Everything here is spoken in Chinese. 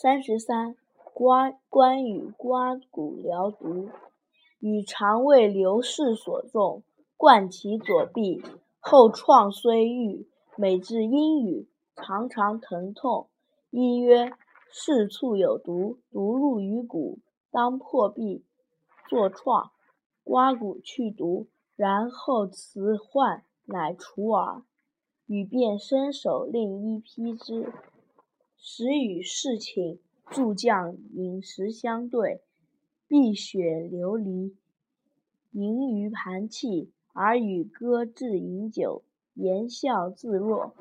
三十三，关关羽刮骨疗毒，与肠胃流失所中，贯其左臂，后创虽愈，每至阴雨，常常疼痛。医曰：是处有毒，毒入于骨，当破壁，作创，刮骨去毒，然后此患乃除耳。羽便伸手令医披之。时与侍寝，诸将饮食相对，碧血流离，盈于盘气，而与歌至饮酒，言笑自若。